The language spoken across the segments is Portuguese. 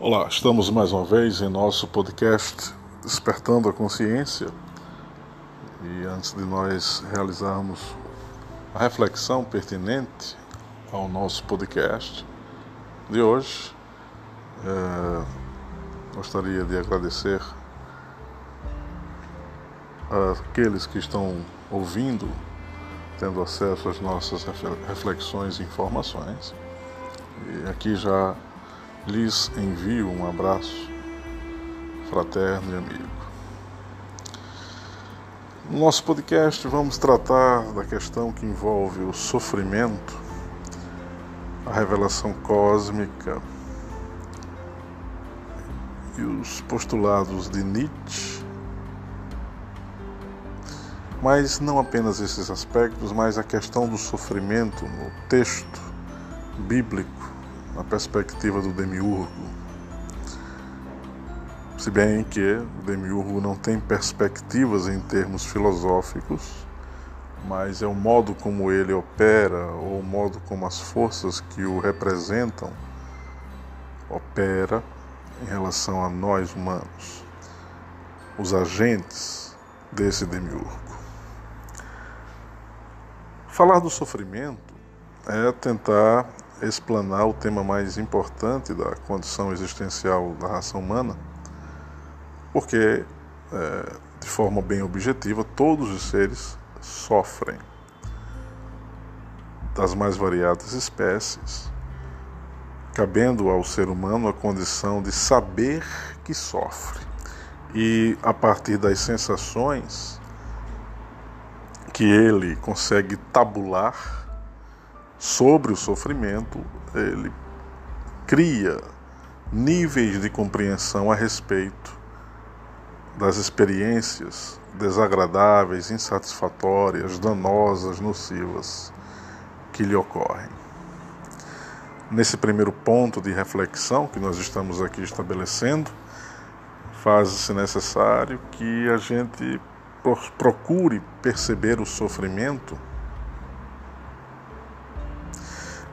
Olá, estamos mais uma vez em nosso podcast Despertando a Consciência. E antes de nós realizarmos a reflexão pertinente ao nosso podcast de hoje, é, gostaria de agradecer àqueles que estão ouvindo, tendo acesso às nossas reflexões e informações. E aqui já lhes envio um abraço fraterno e amigo. No nosso podcast vamos tratar da questão que envolve o sofrimento, a revelação cósmica e os postulados de Nietzsche. Mas não apenas esses aspectos, mas a questão do sofrimento no texto bíblico na perspectiva do demiurgo. Se bem que o demiurgo não tem perspectivas em termos filosóficos, mas é o modo como ele opera ou o modo como as forças que o representam opera em relação a nós humanos, os agentes desse demiurgo. Falar do sofrimento é tentar explanar o tema mais importante da condição existencial da raça humana, porque, é, de forma bem objetiva, todos os seres sofrem. Das mais variadas espécies, cabendo ao ser humano a condição de saber que sofre. E, a partir das sensações que ele consegue tabular, sobre o sofrimento, ele cria níveis de compreensão a respeito das experiências desagradáveis, insatisfatórias, danosas, nocivas que lhe ocorrem. Nesse primeiro ponto de reflexão que nós estamos aqui estabelecendo, faz-se necessário que a gente procure perceber o sofrimento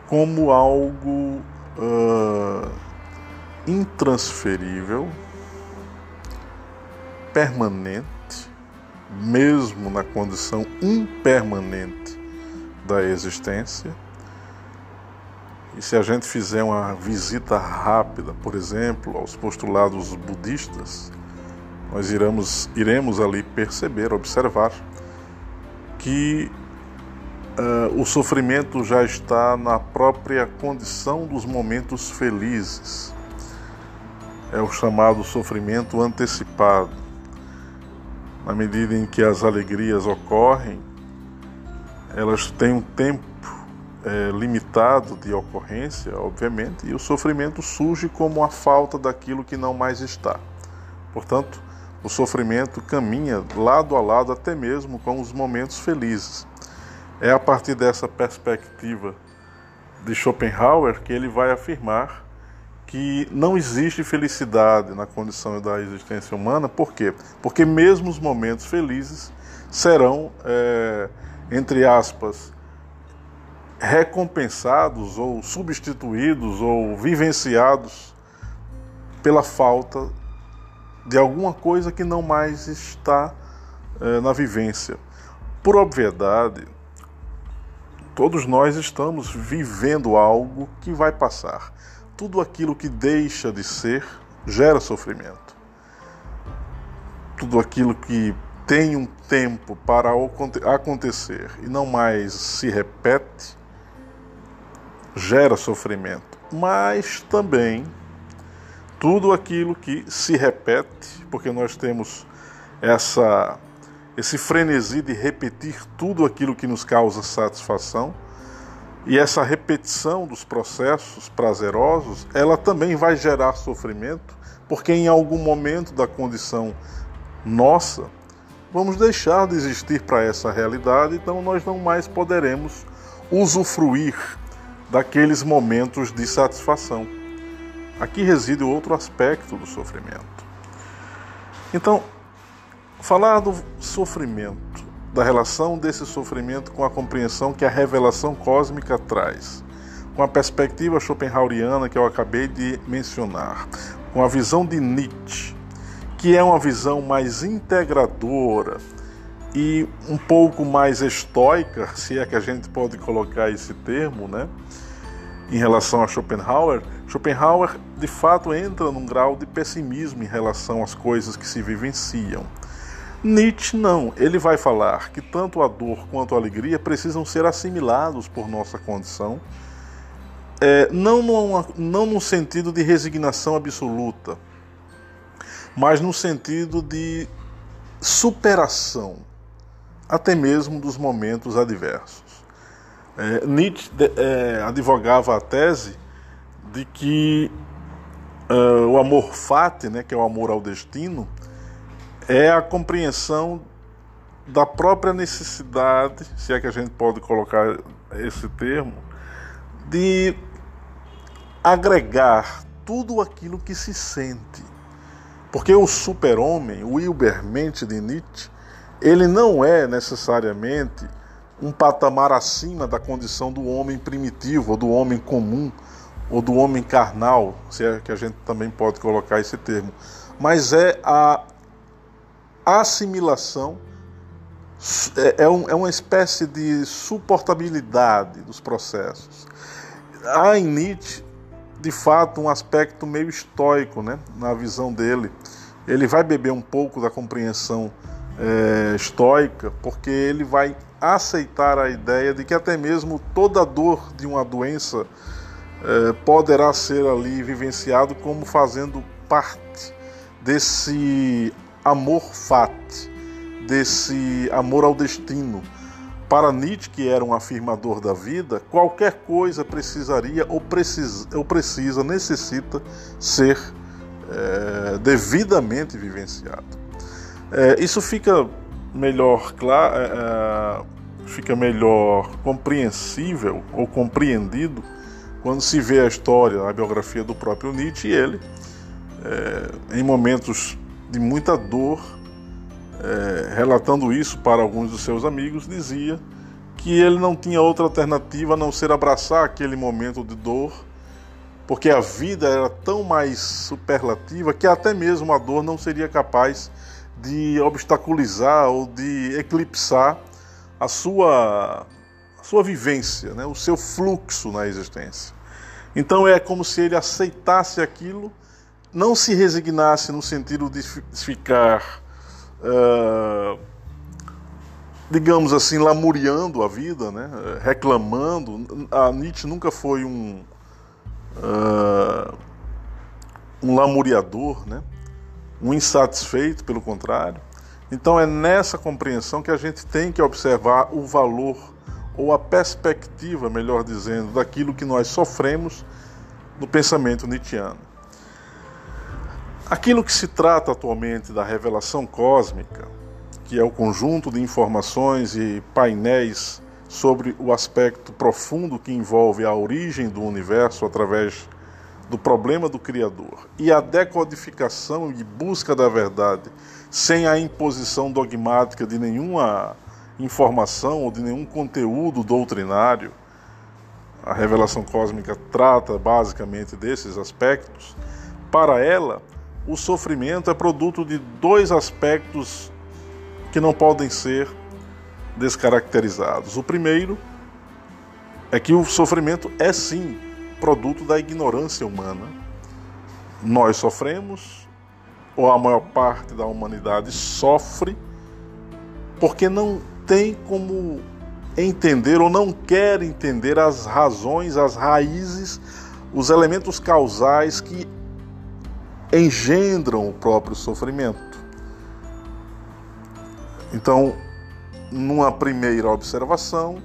como algo uh, intransferível, permanente, mesmo na condição impermanente da existência. E se a gente fizer uma visita rápida, por exemplo, aos postulados budistas, nós iremos, iremos ali perceber, observar que Uh, o sofrimento já está na própria condição dos momentos felizes. É o chamado sofrimento antecipado. Na medida em que as alegrias ocorrem, elas têm um tempo é, limitado de ocorrência, obviamente, e o sofrimento surge como a falta daquilo que não mais está. Portanto, o sofrimento caminha lado a lado até mesmo com os momentos felizes. É a partir dessa perspectiva de Schopenhauer que ele vai afirmar que não existe felicidade na condição da existência humana. Por quê? Porque mesmo os momentos felizes serão, é, entre aspas, recompensados ou substituídos ou vivenciados pela falta de alguma coisa que não mais está é, na vivência. Por obviedade, Todos nós estamos vivendo algo que vai passar. Tudo aquilo que deixa de ser gera sofrimento. Tudo aquilo que tem um tempo para acontecer e não mais se repete gera sofrimento. Mas também tudo aquilo que se repete, porque nós temos essa esse frenesi de repetir tudo aquilo que nos causa satisfação. E essa repetição dos processos prazerosos, ela também vai gerar sofrimento, porque em algum momento da condição nossa, vamos deixar de existir para essa realidade, então nós não mais poderemos usufruir daqueles momentos de satisfação. Aqui reside outro aspecto do sofrimento. Então, Falar do sofrimento, da relação desse sofrimento com a compreensão que a revelação cósmica traz. com a perspectiva schopenhaueriana que eu acabei de mencionar, com a visão de Nietzsche, que é uma visão mais integradora e um pouco mais estoica, se é que a gente pode colocar esse termo, né? Em relação a Schopenhauer, Schopenhauer de fato entra num grau de pessimismo em relação às coisas que se vivenciam. Nietzsche não, ele vai falar que tanto a dor quanto a alegria precisam ser assimilados por nossa condição, é, não, numa, não no sentido de resignação absoluta, mas no sentido de superação, até mesmo dos momentos adversos. É, Nietzsche é, advogava a tese de que uh, o amor fati, né, que é o amor ao destino, é a compreensão da própria necessidade, se é que a gente pode colocar esse termo, de agregar tudo aquilo que se sente. Porque o super-homem, o Hilbermente de Nietzsche, ele não é necessariamente um patamar acima da condição do homem primitivo, ou do homem comum, ou do homem carnal, se é que a gente também pode colocar esse termo, mas é a assimilação, é, é, um, é uma espécie de suportabilidade dos processos. Há em Nietzsche, de fato, um aspecto meio estoico né, na visão dele. Ele vai beber um pouco da compreensão é, estoica, porque ele vai aceitar a ideia de que até mesmo toda dor de uma doença é, poderá ser ali vivenciado como fazendo parte desse amor fati, desse amor ao destino. Para Nietzsche, que era um afirmador da vida, qualquer coisa precisaria ou precisa, ou precisa necessita ser é, devidamente vivenciado. É, isso fica melhor claro, é, é, fica melhor compreensível ou compreendido quando se vê a história, a biografia do próprio Nietzsche e ele, em momentos de muita dor, é, relatando isso para alguns dos seus amigos, dizia que ele não tinha outra alternativa a não ser abraçar aquele momento de dor, porque a vida era tão mais superlativa que até mesmo a dor não seria capaz de obstaculizar ou de eclipsar a sua, a sua vivência, né? o seu fluxo na existência. Então é como se ele aceitasse aquilo, não se resignasse no sentido de ficar, uh, digamos assim, lamuriando a vida, né? reclamando. A Nietzsche nunca foi um, uh, um lamuriador, né? um insatisfeito, pelo contrário. Então é nessa compreensão que a gente tem que observar o valor ou a perspectiva, melhor dizendo, daquilo que nós sofremos no pensamento nietzschiano. Aquilo que se trata atualmente da revelação cósmica, que é o conjunto de informações e painéis sobre o aspecto profundo que envolve a origem do universo através do problema do Criador e a decodificação e busca da verdade sem a imposição dogmática de nenhuma informação ou de nenhum conteúdo doutrinário. A revelação cósmica trata basicamente desses aspectos. Para ela, o sofrimento é produto de dois aspectos que não podem ser descaracterizados. O primeiro é que o sofrimento é sim produto da ignorância humana. Nós sofremos, ou a maior parte da humanidade sofre, porque não tem como entender ou não quer entender as razões, as raízes, os elementos causais que engendram o próprio sofrimento. Então, numa primeira observação,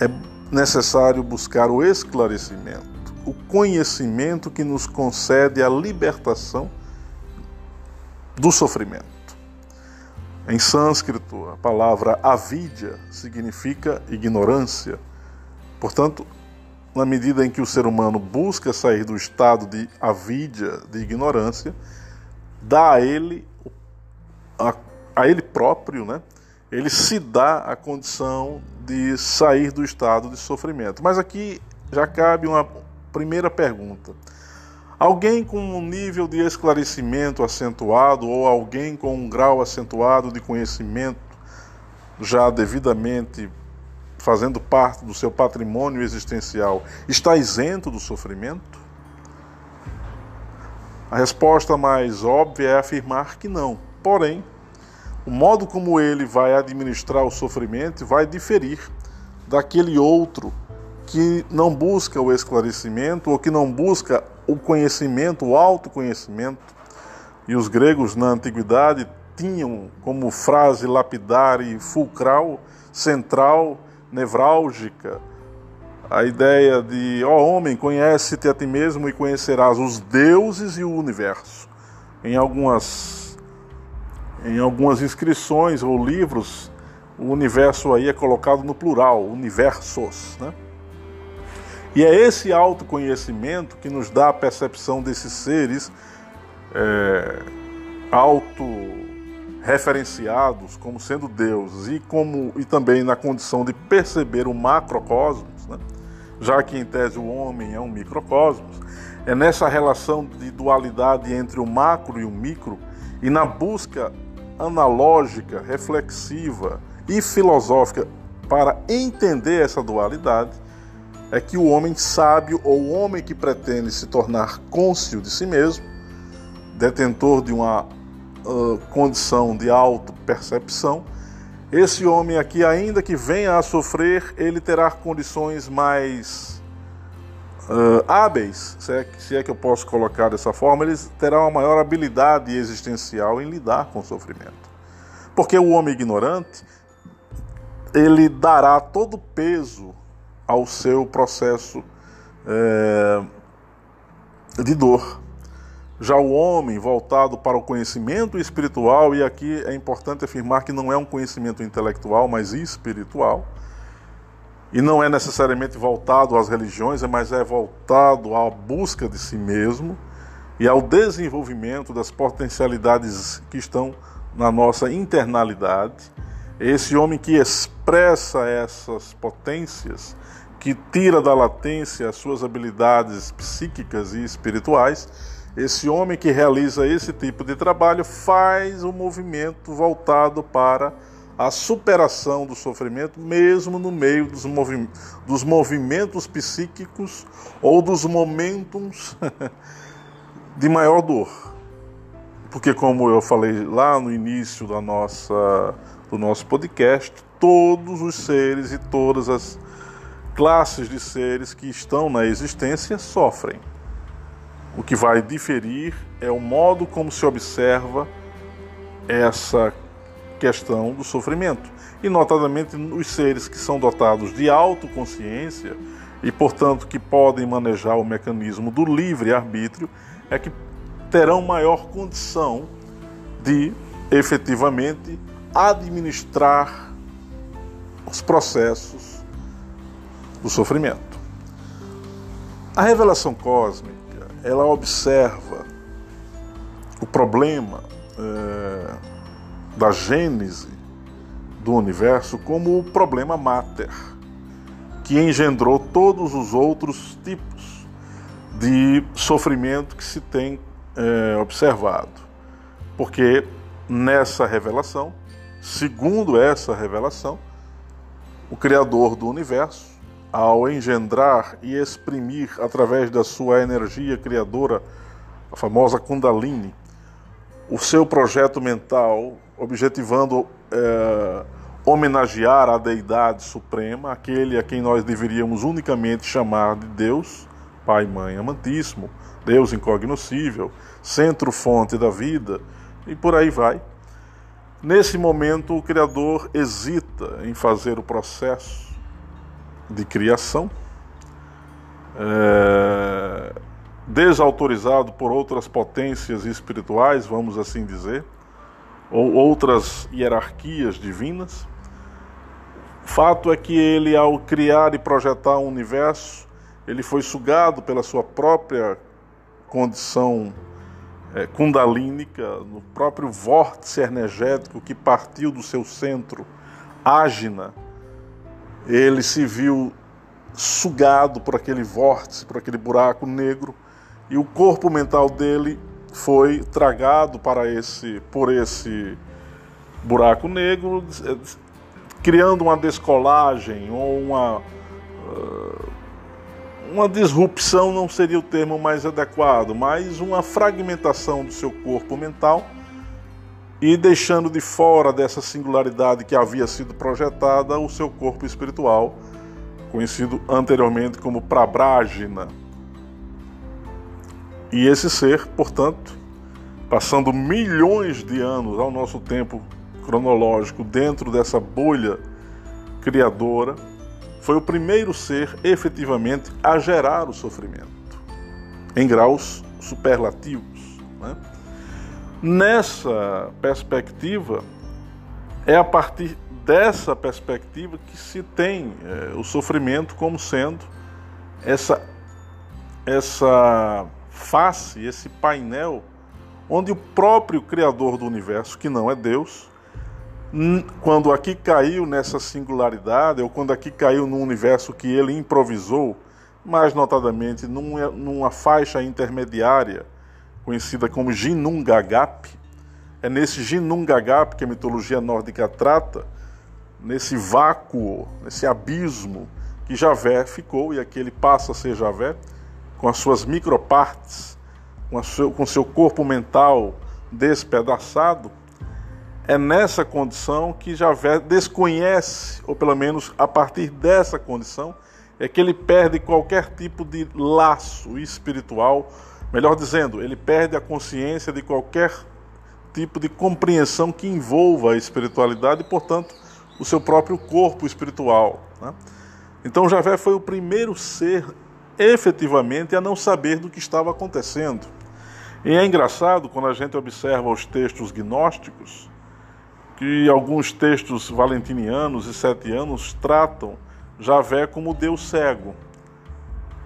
é necessário buscar o esclarecimento, o conhecimento que nos concede a libertação do sofrimento. Em sânscrito, a palavra avidya significa ignorância. Portanto, na medida em que o ser humano busca sair do estado de avidya, de ignorância, dá a ele, a, a ele próprio, né? ele se dá a condição de sair do estado de sofrimento. Mas aqui já cabe uma primeira pergunta. Alguém com um nível de esclarecimento acentuado ou alguém com um grau acentuado de conhecimento já devidamente fazendo parte do seu patrimônio existencial está isento do sofrimento? A resposta mais óbvia é afirmar que não. Porém, o modo como ele vai administrar o sofrimento vai diferir daquele outro que não busca o esclarecimento ou que não busca o conhecimento, o autoconhecimento. E os gregos na antiguidade tinham como frase lapidar e fulcral, central, nevrálgica, a ideia de, ó oh, homem, conhece-te a ti mesmo e conhecerás os deuses e o universo. Em algumas, em algumas inscrições ou livros, o universo aí é colocado no plural, universos, né? E é esse autoconhecimento que nos dá a percepção desses seres é, auto-referenciados como sendo deuses e, como, e também na condição de perceber o macrocosmos, né? já que em tese o homem é um microcosmos, é nessa relação de dualidade entre o macro e o micro e na busca analógica, reflexiva e filosófica para entender essa dualidade é que o homem sábio ou o homem que pretende se tornar cônscio de si mesmo, detentor de uma condição de auto-percepção, esse homem aqui, ainda que venha a sofrer, ele terá condições mais uh, hábeis, se é, se é que eu posso colocar dessa forma, ele terá uma maior habilidade existencial em lidar com o sofrimento. Porque o homem ignorante, ele dará todo o peso ao seu processo de dor. Já o homem voltado para o conhecimento espiritual, e aqui é importante afirmar que não é um conhecimento intelectual, mas espiritual, e não é necessariamente voltado às religiões, mas é voltado à busca de si mesmo e ao desenvolvimento das potencialidades que estão na nossa internalidade. Esse homem que expressa essas potências que tira da latência as suas habilidades psíquicas e espirituais, esse homem que realiza esse tipo de trabalho faz um movimento voltado para a superação do sofrimento, mesmo no meio dos, movi dos movimentos psíquicos ou dos momentos de maior dor. Porque, como eu falei lá no início da nossa, do nosso podcast, todos os seres e todas as classes de seres que estão na existência sofrem. O que vai diferir é o modo como se observa essa questão do sofrimento. E, notadamente, os seres que são dotados de autoconsciência e, portanto, que podem manejar o mecanismo do livre-arbítrio, é que terão maior condição de efetivamente administrar os processos do sofrimento. A revelação cósmica, ela observa o problema é, da gênese do universo como o problema mater, que engendrou todos os outros tipos de sofrimento que se tem é, observado. Porque nessa revelação, segundo essa revelação, o Criador do universo ao engendrar e exprimir através da sua energia criadora, a famosa Kundalini, o seu projeto mental, objetivando é, homenagear a deidade suprema, aquele a quem nós deveríamos unicamente chamar de Deus, Pai, Mãe, Amantíssimo, Deus incognoscível, centro-fonte da vida, e por aí vai. Nesse momento, o Criador hesita em fazer o processo de criação, é, desautorizado por outras potências espirituais, vamos assim dizer, ou outras hierarquias divinas. Fato é que ele, ao criar e projetar o um universo, ele foi sugado pela sua própria condição é, kundalínica, no próprio vórtice energético que partiu do seu centro, ágina, ele se viu sugado por aquele vórtice, por aquele buraco negro, e o corpo mental dele foi tragado para esse por esse buraco negro, criando uma descolagem ou uma uh, uma disrupção não seria o termo mais adequado, mas uma fragmentação do seu corpo mental e deixando de fora dessa singularidade que havia sido projetada o seu corpo espiritual, conhecido anteriormente como Prabrágina. E esse ser, portanto, passando milhões de anos ao nosso tempo cronológico dentro dessa bolha criadora, foi o primeiro ser efetivamente a gerar o sofrimento, em graus superlativos. Né? Nessa perspectiva, é a partir dessa perspectiva que se tem é, o sofrimento como sendo essa, essa face, esse painel, onde o próprio Criador do universo, que não é Deus, quando aqui caiu nessa singularidade, ou quando aqui caiu num universo que ele improvisou, mais notadamente numa faixa intermediária, conhecida como Ginungagap, é nesse Ginungagap que a mitologia nórdica trata, nesse vácuo, nesse abismo que Javé ficou, e aqui ele passa a ser Javé, com as suas micropartes, com, seu, com seu corpo mental despedaçado, é nessa condição que Javé desconhece, ou pelo menos a partir dessa condição, é que ele perde qualquer tipo de laço espiritual, melhor dizendo, ele perde a consciência de qualquer tipo de compreensão que envolva a espiritualidade e, portanto, o seu próprio corpo espiritual. Né? Então, Javé foi o primeiro ser efetivamente a não saber do que estava acontecendo. E é engraçado quando a gente observa os textos gnósticos que alguns textos valentinianos e setianos tratam Javé como Deus cego.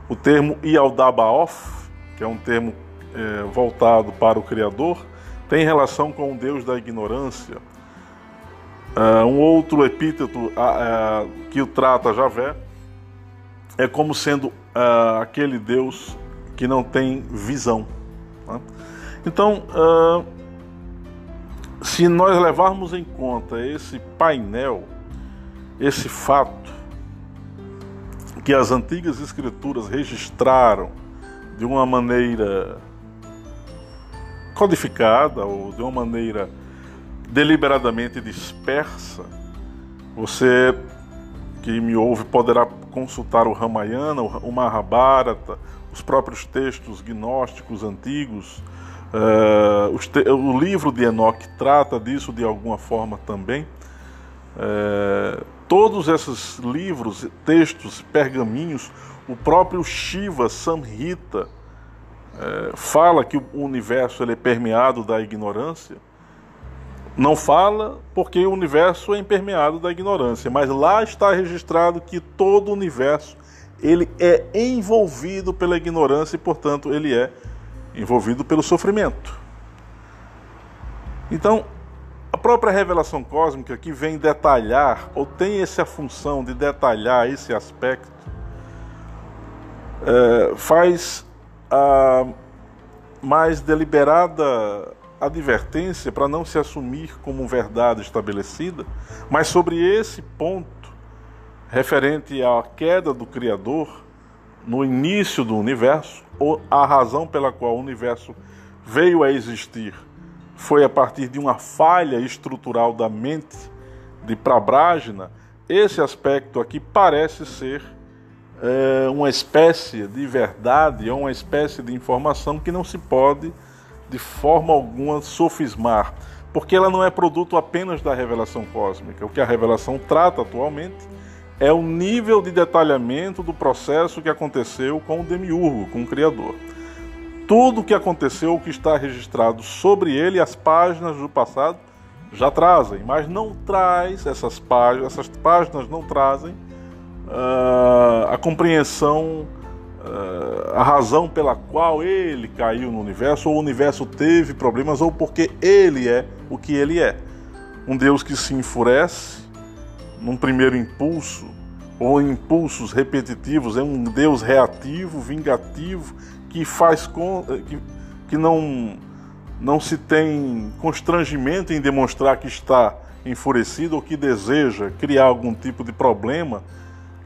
O termo Ialdabaoth, que é um termo é, voltado para o Criador, tem relação com o Deus da ignorância. Uh, um outro epíteto uh, uh, que o trata Javé é como sendo aquele Deus que não tem visão. Né? Então, se nós levarmos em conta esse painel, esse fato que as antigas escrituras registraram de uma maneira codificada ou de uma maneira deliberadamente dispersa, você que me ouve poderá consultar o Ramayana, o Mahabharata, os próprios textos gnósticos antigos, Uh, o livro de Enoch trata disso de alguma forma também. Uh, todos esses livros, textos, pergaminhos, o próprio Shiva Samhita uh, fala que o universo ele é permeado da ignorância. Não fala porque o universo é impermeado da ignorância, mas lá está registrado que todo o universo ele é envolvido pela ignorância e, portanto, ele é envolvido pelo sofrimento. Então, a própria revelação cósmica que vem detalhar, ou tem essa função de detalhar esse aspecto, é, faz a mais deliberada advertência para não se assumir como verdade estabelecida, mas sobre esse ponto referente à queda do Criador no início do universo, a razão pela qual o universo veio a existir foi a partir de uma falha estrutural da mente de Prabrágina, esse aspecto aqui parece ser é, uma espécie de verdade ou uma espécie de informação que não se pode de forma alguma sofismar, porque ela não é produto apenas da revelação cósmica. O que a revelação trata atualmente é o nível de detalhamento do processo que aconteceu com o demiurgo, com o Criador. Tudo o que aconteceu, o que está registrado sobre ele, as páginas do passado já trazem, mas não traz essas páginas, essas páginas não trazem uh, a compreensão, uh, a razão pela qual ele caiu no universo, ou o universo teve problemas, ou porque ele é o que ele é. Um Deus que se enfurece, num primeiro impulso, ou impulsos repetitivos, é um Deus reativo, vingativo, que faz com que, que não não se tem constrangimento em demonstrar que está enfurecido ou que deseja criar algum tipo de problema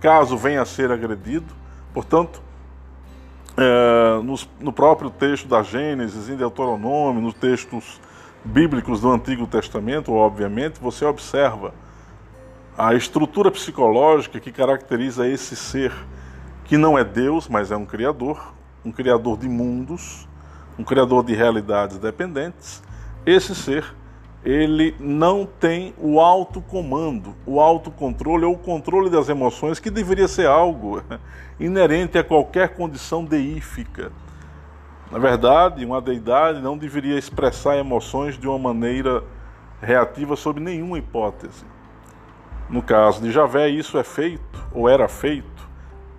caso venha a ser agredido. Portanto, é, no, no próprio texto da Gênesis, em Deuteronômio, nos textos bíblicos do Antigo Testamento, obviamente, você observa a estrutura psicológica que caracteriza esse ser que não é Deus, mas é um criador, um criador de mundos, um criador de realidades dependentes. Esse ser, ele não tem o autocomando, o autocontrole ou o controle das emoções, que deveria ser algo inerente a qualquer condição deífica. Na verdade, uma deidade não deveria expressar emoções de uma maneira reativa sob nenhuma hipótese. No caso de Javé, isso é feito, ou era feito,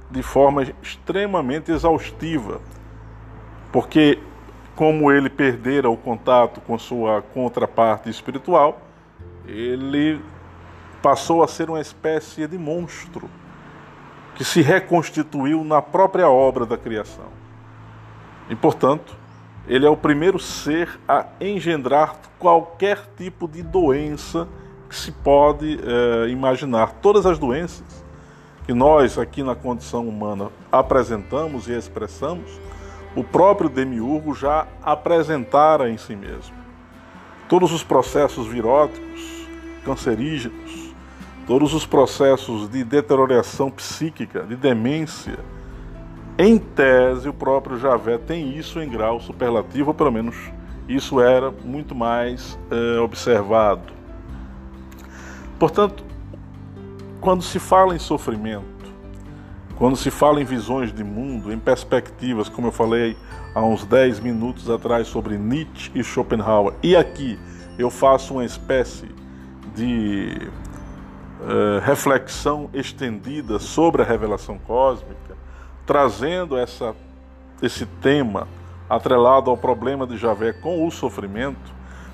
de forma extremamente exaustiva, porque, como ele perdera o contato com sua contraparte espiritual, ele passou a ser uma espécie de monstro que se reconstituiu na própria obra da criação. E, portanto, ele é o primeiro ser a engendrar qualquer tipo de doença que se pode é, imaginar. Todas as doenças que nós, aqui na condição humana, apresentamos e expressamos, o próprio demiurgo já apresentara em si mesmo. Todos os processos viróticos, cancerígenos, todos os processos de deterioração psíquica, de demência, em tese, o próprio Javé tem isso em grau superlativo, ou pelo menos isso era muito mais é, observado. Portanto, quando se fala em sofrimento, quando se fala em visões de mundo, em perspectivas, como eu falei há uns 10 minutos atrás sobre Nietzsche e Schopenhauer, e aqui eu faço uma espécie de uh, reflexão estendida sobre a revelação cósmica, trazendo essa, esse tema atrelado ao problema de Javé com o sofrimento,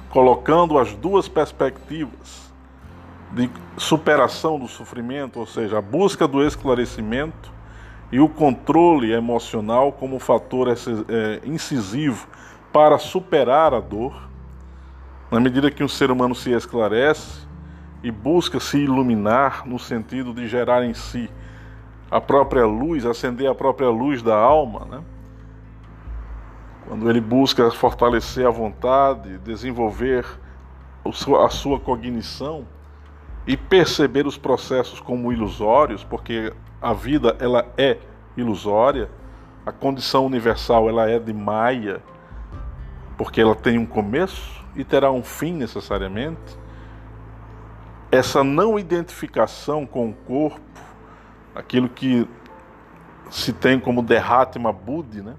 colocando as duas perspectivas de superação do sofrimento, ou seja, a busca do esclarecimento e o controle emocional como fator é, incisivo para superar a dor, na medida que um ser humano se esclarece e busca se iluminar no sentido de gerar em si a própria luz, acender a própria luz da alma, né? quando ele busca fortalecer a vontade, desenvolver a sua cognição e perceber os processos como ilusórios, porque a vida ela é ilusória, a condição universal ela é de Maia, porque ela tem um começo e terá um fim necessariamente. Essa não identificação com o corpo aquilo que se tem como derratma budi, né?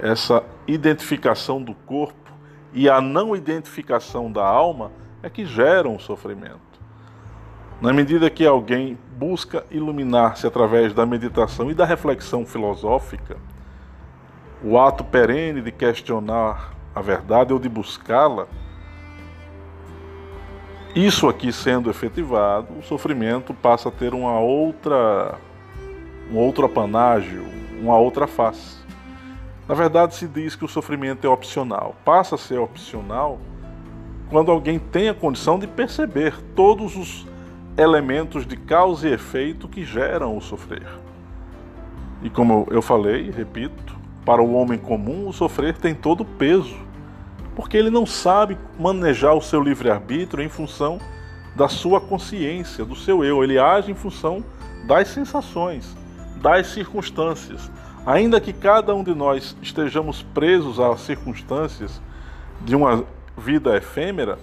essa identificação do corpo e a não identificação da alma é que geram o sofrimento. Na medida que alguém busca iluminar-se através da meditação e da reflexão filosófica, o ato perene de questionar a verdade ou de buscá-la, isso aqui sendo efetivado, o sofrimento passa a ter uma outra, um outro apanágio, uma outra face. Na verdade, se diz que o sofrimento é opcional. Passa a ser opcional quando alguém tem a condição de perceber todos os elementos de causa e efeito que geram o sofrer. E como eu falei, repito, para o homem comum, o sofrer tem todo o peso porque ele não sabe manejar o seu livre-arbítrio em função da sua consciência, do seu eu. Ele age em função das sensações, das circunstâncias. Ainda que cada um de nós estejamos presos às circunstâncias de uma vida efêmera,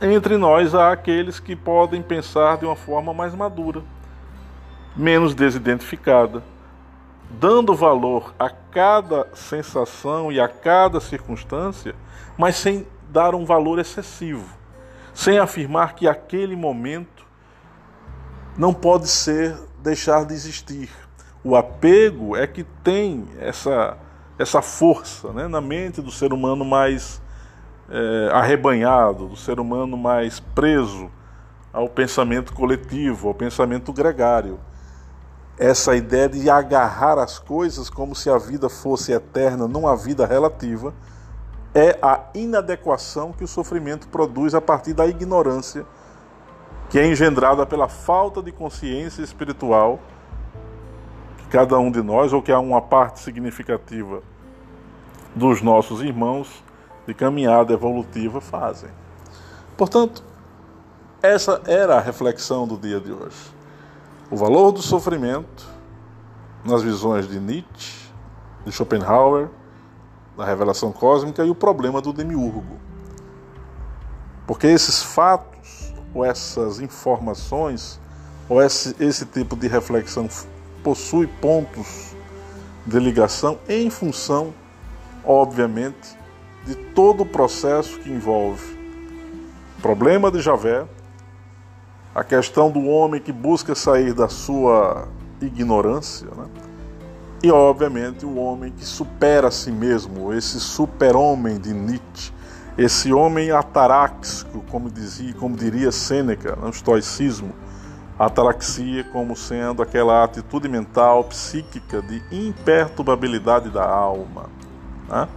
entre nós há aqueles que podem pensar de uma forma mais madura, menos desidentificada, dando valor a cada sensação e a cada circunstância mas sem dar um valor excessivo, sem afirmar que aquele momento não pode ser deixar de existir. O apego é que tem essa, essa força né, na mente do ser humano mais é, arrebanhado, do ser humano mais preso ao pensamento coletivo, ao pensamento gregário. Essa ideia de agarrar as coisas como se a vida fosse eterna, não a vida relativa, é a inadequação que o sofrimento produz a partir da ignorância que é engendrada pela falta de consciência espiritual que cada um de nós, ou que há uma parte significativa dos nossos irmãos de caminhada evolutiva, fazem. Portanto, essa era a reflexão do dia de hoje. O valor do sofrimento nas visões de Nietzsche, de Schopenhauer, da revelação cósmica e o problema do demiurgo. Porque esses fatos, ou essas informações, ou esse, esse tipo de reflexão possui pontos de ligação em função, obviamente, de todo o processo que envolve o problema de Javé, a questão do homem que busca sair da sua ignorância, né? E, obviamente, o homem que supera a si mesmo, esse super-homem de Nietzsche, esse homem ataráxico, como, dizia, como diria Sêneca, no estoicismo, ataraxia como sendo aquela atitude mental, psíquica de imperturbabilidade da alma. Né?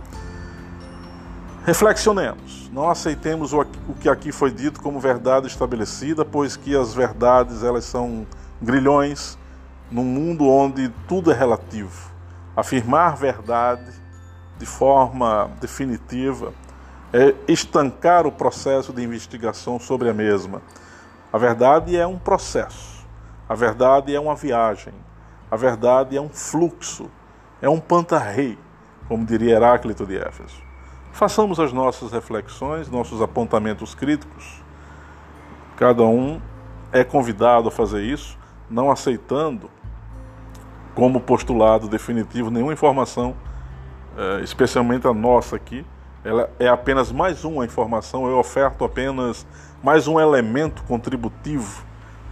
Reflexionemos, não aceitemos o que aqui foi dito como verdade estabelecida, pois que as verdades elas são grilhões num mundo onde tudo é relativo. Afirmar verdade de forma definitiva é estancar o processo de investigação sobre a mesma. A verdade é um processo, a verdade é uma viagem, a verdade é um fluxo, é um pantarrei, como diria Heráclito de Éfeso. Façamos as nossas reflexões, nossos apontamentos críticos. Cada um é convidado a fazer isso, não aceitando como postulado definitivo nenhuma informação, é, especialmente a nossa aqui. Ela é apenas mais uma informação, eu oferto apenas mais um elemento contributivo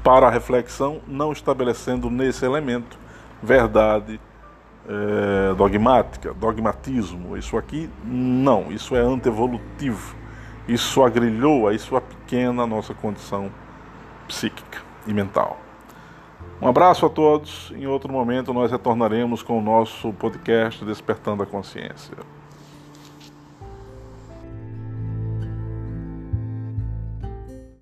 para a reflexão, não estabelecendo nesse elemento verdade é, dogmática, dogmatismo. Isso aqui não, isso é antevolutivo. Isso agrilhou, isso a nossa condição psíquica e mental. Um abraço a todos. Em outro momento nós retornaremos com o nosso podcast Despertando a Consciência.